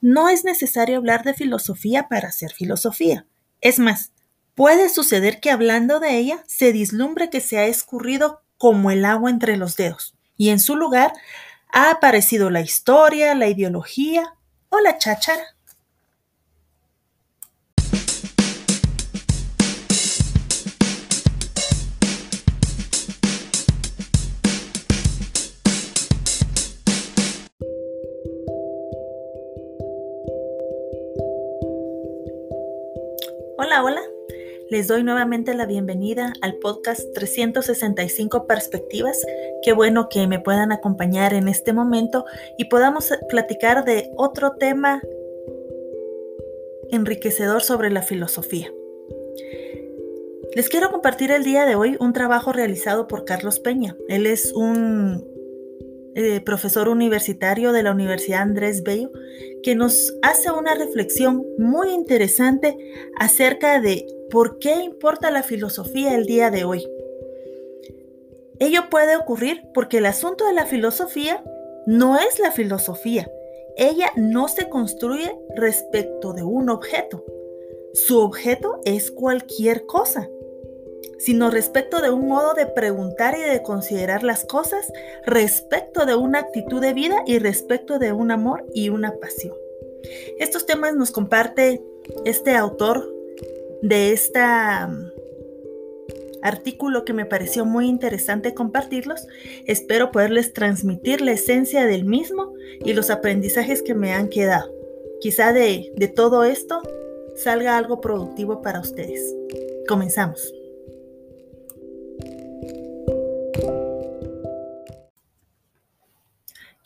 no es necesario hablar de filosofía para hacer filosofía. Es más, puede suceder que hablando de ella se dislumbre que se ha escurrido como el agua entre los dedos, y en su lugar ha aparecido la historia, la ideología o la cháchara. Hola, hola. Les doy nuevamente la bienvenida al podcast 365 Perspectivas. Qué bueno que me puedan acompañar en este momento y podamos platicar de otro tema enriquecedor sobre la filosofía. Les quiero compartir el día de hoy un trabajo realizado por Carlos Peña. Él es un eh, profesor universitario de la Universidad Andrés Bello, que nos hace una reflexión muy interesante acerca de por qué importa la filosofía el día de hoy. Ello puede ocurrir porque el asunto de la filosofía no es la filosofía. Ella no se construye respecto de un objeto. Su objeto es cualquier cosa sino respecto de un modo de preguntar y de considerar las cosas, respecto de una actitud de vida y respecto de un amor y una pasión. Estos temas nos comparte este autor de este artículo que me pareció muy interesante compartirlos. Espero poderles transmitir la esencia del mismo y los aprendizajes que me han quedado. Quizá de, de todo esto salga algo productivo para ustedes. Comenzamos.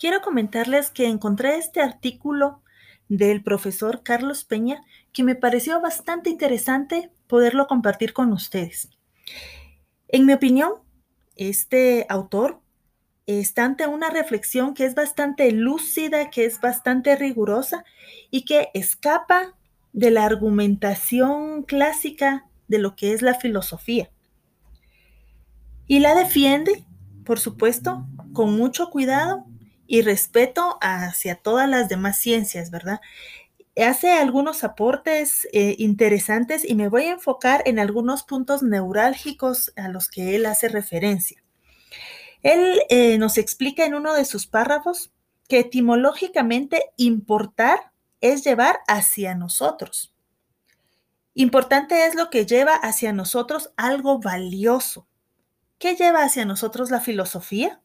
Quiero comentarles que encontré este artículo del profesor Carlos Peña que me pareció bastante interesante poderlo compartir con ustedes. En mi opinión, este autor está ante una reflexión que es bastante lúcida, que es bastante rigurosa y que escapa de la argumentación clásica de lo que es la filosofía. Y la defiende, por supuesto, con mucho cuidado y respeto hacia todas las demás ciencias, ¿verdad? Hace algunos aportes eh, interesantes y me voy a enfocar en algunos puntos neurálgicos a los que él hace referencia. Él eh, nos explica en uno de sus párrafos que etimológicamente importar es llevar hacia nosotros. Importante es lo que lleva hacia nosotros algo valioso. ¿Qué lleva hacia nosotros la filosofía?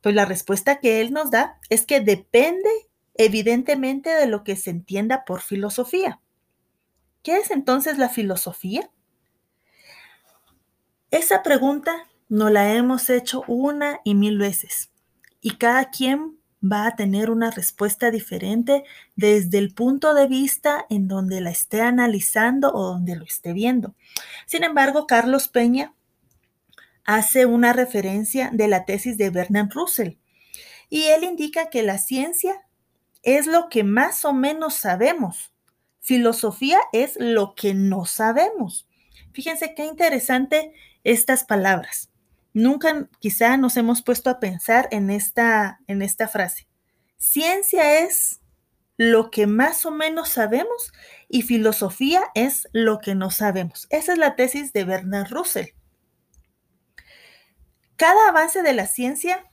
Pues la respuesta que él nos da es que depende evidentemente de lo que se entienda por filosofía. ¿Qué es entonces la filosofía? Esa pregunta nos la hemos hecho una y mil veces y cada quien va a tener una respuesta diferente desde el punto de vista en donde la esté analizando o donde lo esté viendo. Sin embargo, Carlos Peña hace una referencia de la tesis de Bernard Russell y él indica que la ciencia es lo que más o menos sabemos. Filosofía es lo que no sabemos. Fíjense qué interesante estas palabras. Nunca quizá nos hemos puesto a pensar en esta, en esta frase. Ciencia es lo que más o menos sabemos y filosofía es lo que no sabemos. Esa es la tesis de Bernard Russell. Cada avance de la ciencia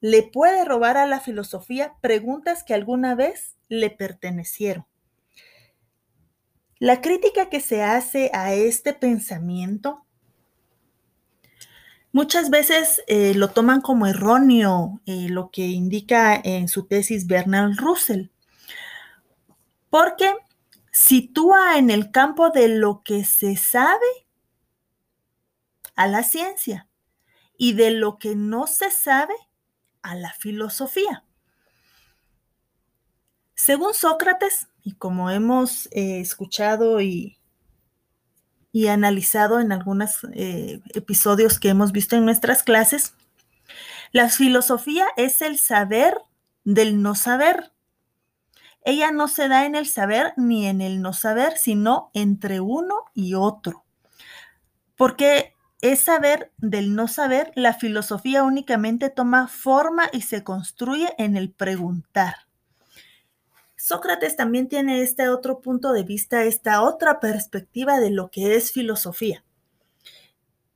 le puede robar a la filosofía preguntas que alguna vez le pertenecieron. La crítica que se hace a este pensamiento muchas veces eh, lo toman como erróneo, eh, lo que indica en su tesis Bernard Russell, porque sitúa en el campo de lo que se sabe a la ciencia y de lo que no se sabe a la filosofía. Según Sócrates, y como hemos eh, escuchado y, y, analizado en algunos eh, episodios que hemos visto en nuestras clases, la filosofía es el saber del no saber. Ella no se da en el saber ni en el no saber, sino entre uno y otro. Porque es saber del no saber, la filosofía únicamente toma forma y se construye en el preguntar. Sócrates también tiene este otro punto de vista, esta otra perspectiva de lo que es filosofía.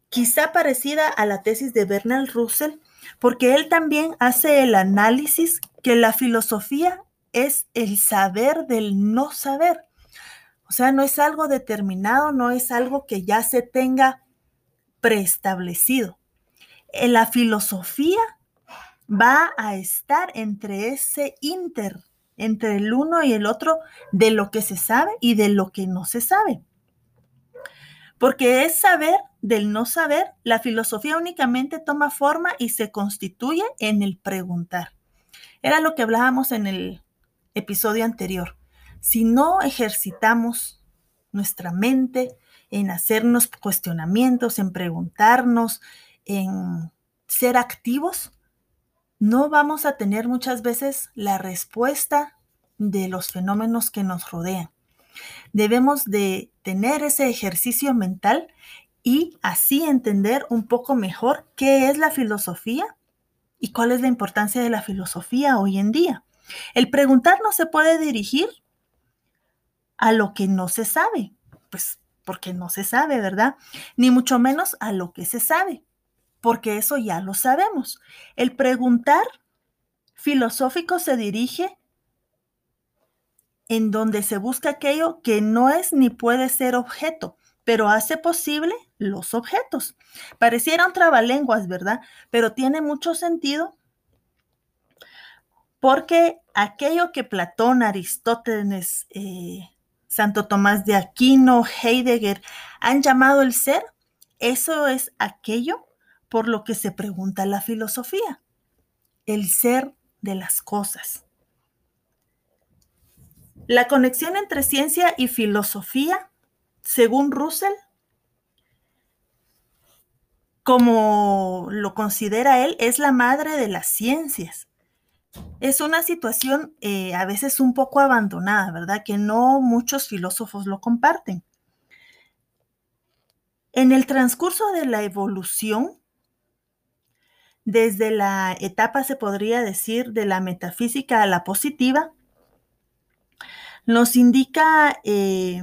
Quizá parecida a la tesis de Bernard Russell, porque él también hace el análisis que la filosofía es el saber del no saber. O sea, no es algo determinado, no es algo que ya se tenga preestablecido. En la filosofía va a estar entre ese inter, entre el uno y el otro, de lo que se sabe y de lo que no se sabe. Porque es saber del no saber, la filosofía únicamente toma forma y se constituye en el preguntar. Era lo que hablábamos en el episodio anterior. Si no ejercitamos nuestra mente en hacernos cuestionamientos, en preguntarnos, en ser activos, no vamos a tener muchas veces la respuesta de los fenómenos que nos rodean. Debemos de tener ese ejercicio mental y así entender un poco mejor qué es la filosofía y cuál es la importancia de la filosofía hoy en día. El preguntar no se puede dirigir a lo que no se sabe, pues porque no se sabe, ¿verdad? Ni mucho menos a lo que se sabe porque eso ya lo sabemos. El preguntar filosófico se dirige en donde se busca aquello que no es ni puede ser objeto, pero hace posible los objetos. Pareciera un trabalenguas, ¿verdad? Pero tiene mucho sentido porque aquello que Platón, Aristóteles, eh, Santo Tomás de Aquino, Heidegger han llamado el ser, eso es aquello por lo que se pregunta la filosofía, el ser de las cosas. La conexión entre ciencia y filosofía, según Russell, como lo considera él, es la madre de las ciencias. Es una situación eh, a veces un poco abandonada, ¿verdad? Que no muchos filósofos lo comparten. En el transcurso de la evolución, desde la etapa, se podría decir, de la metafísica a la positiva, nos indica eh,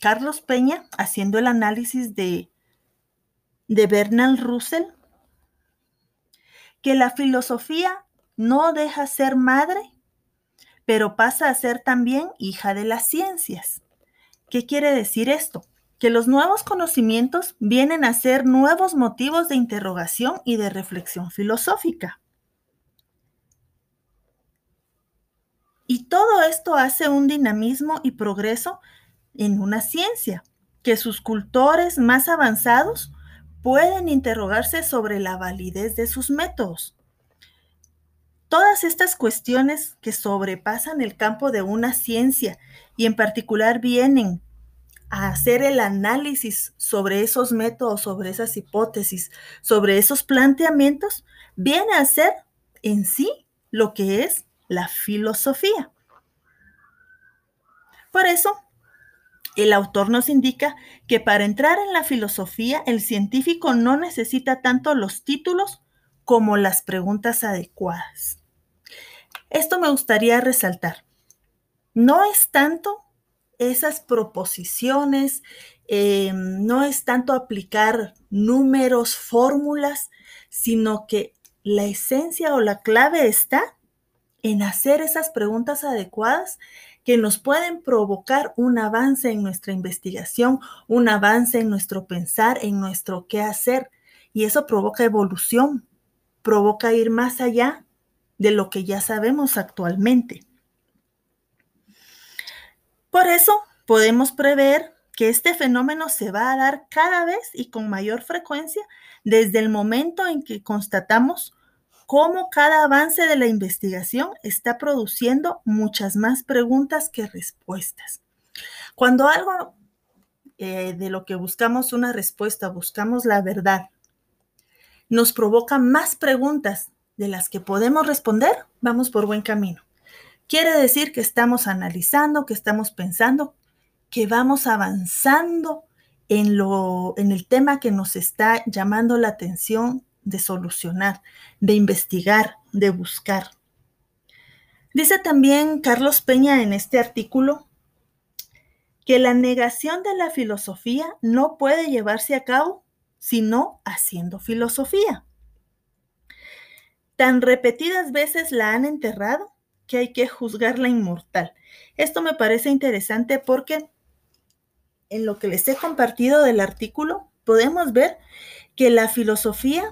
Carlos Peña, haciendo el análisis de, de Bernal Russell, que la filosofía no deja ser madre, pero pasa a ser también hija de las ciencias. ¿Qué quiere decir esto? que los nuevos conocimientos vienen a ser nuevos motivos de interrogación y de reflexión filosófica. Y todo esto hace un dinamismo y progreso en una ciencia, que sus cultores más avanzados pueden interrogarse sobre la validez de sus métodos. Todas estas cuestiones que sobrepasan el campo de una ciencia y en particular vienen a hacer el análisis sobre esos métodos, sobre esas hipótesis, sobre esos planteamientos, viene a ser en sí lo que es la filosofía. Por eso, el autor nos indica que para entrar en la filosofía, el científico no necesita tanto los títulos como las preguntas adecuadas. Esto me gustaría resaltar. No es tanto esas proposiciones, eh, no es tanto aplicar números, fórmulas, sino que la esencia o la clave está en hacer esas preguntas adecuadas que nos pueden provocar un avance en nuestra investigación, un avance en nuestro pensar, en nuestro qué hacer. Y eso provoca evolución, provoca ir más allá de lo que ya sabemos actualmente. Por eso podemos prever que este fenómeno se va a dar cada vez y con mayor frecuencia desde el momento en que constatamos cómo cada avance de la investigación está produciendo muchas más preguntas que respuestas. Cuando algo eh, de lo que buscamos una respuesta, buscamos la verdad, nos provoca más preguntas de las que podemos responder, vamos por buen camino. Quiere decir que estamos analizando, que estamos pensando, que vamos avanzando en, lo, en el tema que nos está llamando la atención de solucionar, de investigar, de buscar. Dice también Carlos Peña en este artículo que la negación de la filosofía no puede llevarse a cabo sino haciendo filosofía. Tan repetidas veces la han enterrado que hay que juzgarla inmortal. Esto me parece interesante porque en lo que les he compartido del artículo podemos ver que la filosofía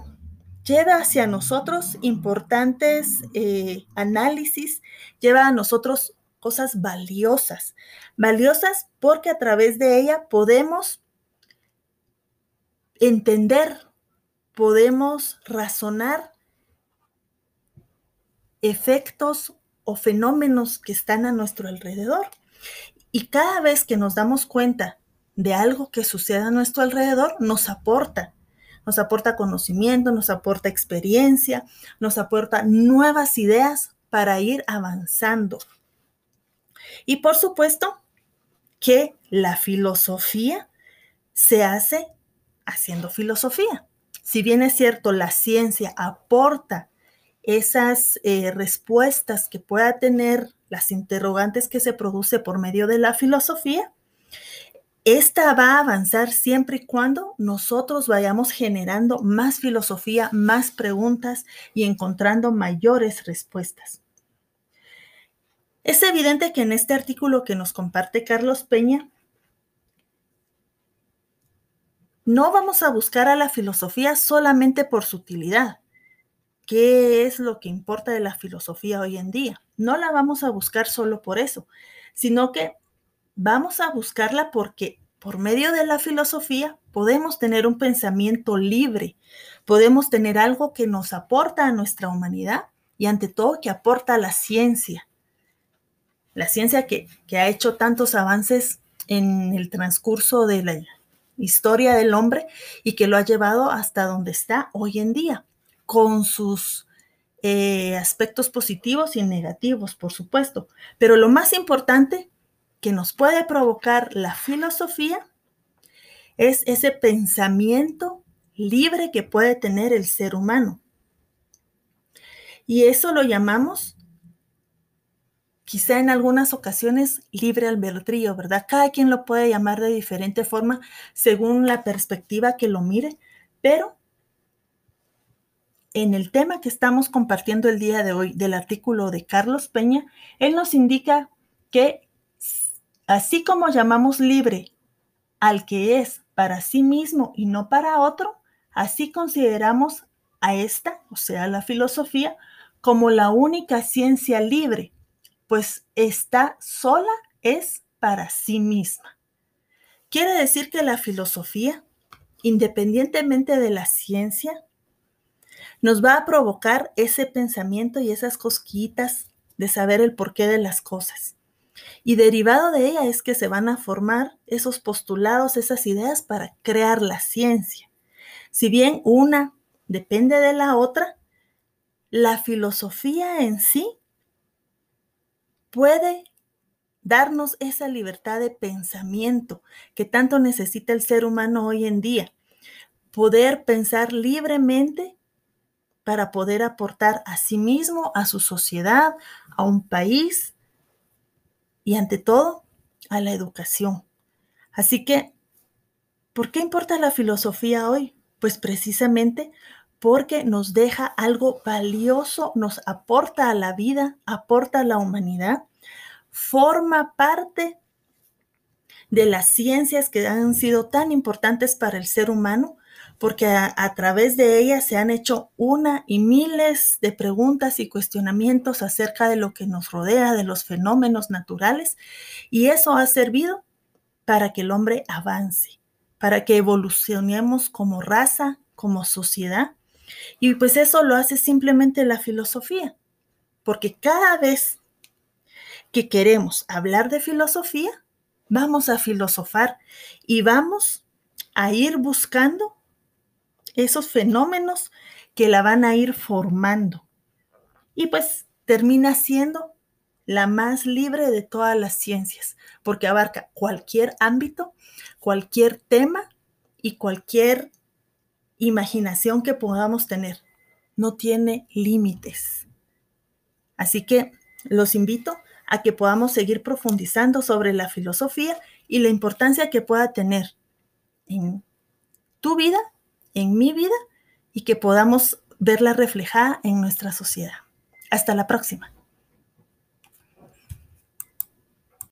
lleva hacia nosotros importantes eh, análisis, lleva a nosotros cosas valiosas, valiosas porque a través de ella podemos entender, podemos razonar efectos o fenómenos que están a nuestro alrededor. Y cada vez que nos damos cuenta de algo que sucede a nuestro alrededor, nos aporta. Nos aporta conocimiento, nos aporta experiencia, nos aporta nuevas ideas para ir avanzando. Y por supuesto que la filosofía se hace haciendo filosofía. Si bien es cierto, la ciencia aporta esas eh, respuestas que pueda tener las interrogantes que se produce por medio de la filosofía, esta va a avanzar siempre y cuando nosotros vayamos generando más filosofía, más preguntas y encontrando mayores respuestas. Es evidente que en este artículo que nos comparte Carlos Peña, no vamos a buscar a la filosofía solamente por su utilidad. ¿Qué es lo que importa de la filosofía hoy en día? No la vamos a buscar solo por eso, sino que vamos a buscarla porque por medio de la filosofía podemos tener un pensamiento libre, podemos tener algo que nos aporta a nuestra humanidad y ante todo que aporta a la ciencia. La ciencia que, que ha hecho tantos avances en el transcurso de la historia del hombre y que lo ha llevado hasta donde está hoy en día, con sus eh, aspectos positivos y negativos, por supuesto. Pero lo más importante que nos puede provocar la filosofía es ese pensamiento libre que puede tener el ser humano. Y eso lo llamamos quizá en algunas ocasiones libre albedrío, ¿verdad? Cada quien lo puede llamar de diferente forma según la perspectiva que lo mire, pero en el tema que estamos compartiendo el día de hoy del artículo de Carlos Peña, él nos indica que así como llamamos libre al que es para sí mismo y no para otro, así consideramos a esta, o sea, la filosofía, como la única ciencia libre pues está sola es para sí misma. Quiere decir que la filosofía, independientemente de la ciencia, nos va a provocar ese pensamiento y esas cosquitas de saber el porqué de las cosas. Y derivado de ella es que se van a formar esos postulados, esas ideas para crear la ciencia. Si bien una depende de la otra, la filosofía en sí puede darnos esa libertad de pensamiento que tanto necesita el ser humano hoy en día. Poder pensar libremente para poder aportar a sí mismo, a su sociedad, a un país y ante todo a la educación. Así que, ¿por qué importa la filosofía hoy? Pues precisamente porque nos deja algo valioso, nos aporta a la vida, aporta a la humanidad, forma parte de las ciencias que han sido tan importantes para el ser humano, porque a, través de ellas se han hecho una y miles de preguntas y cuestionamientos acerca de lo que nos rodea, de los fenómenos naturales, y eso ha servido para que el hombre avance, para que evolucionemos como raza, como sociedad, y pues eso lo hace simplemente la filosofía, porque cada vez que queremos hablar de filosofía, vamos a filosofar y vamos a ir buscando esos fenómenos que la van a ir formando. Y pues termina siendo la más libre de todas las ciencias, porque abarca cualquier ámbito, cualquier tema y cualquier imaginación que podamos tener. No tiene límites. Así que los invito a que podamos seguir profundizando sobre la filosofía y la importancia que pueda tener en tu vida, en mi vida y que podamos verla reflejada en nuestra sociedad. Hasta la próxima.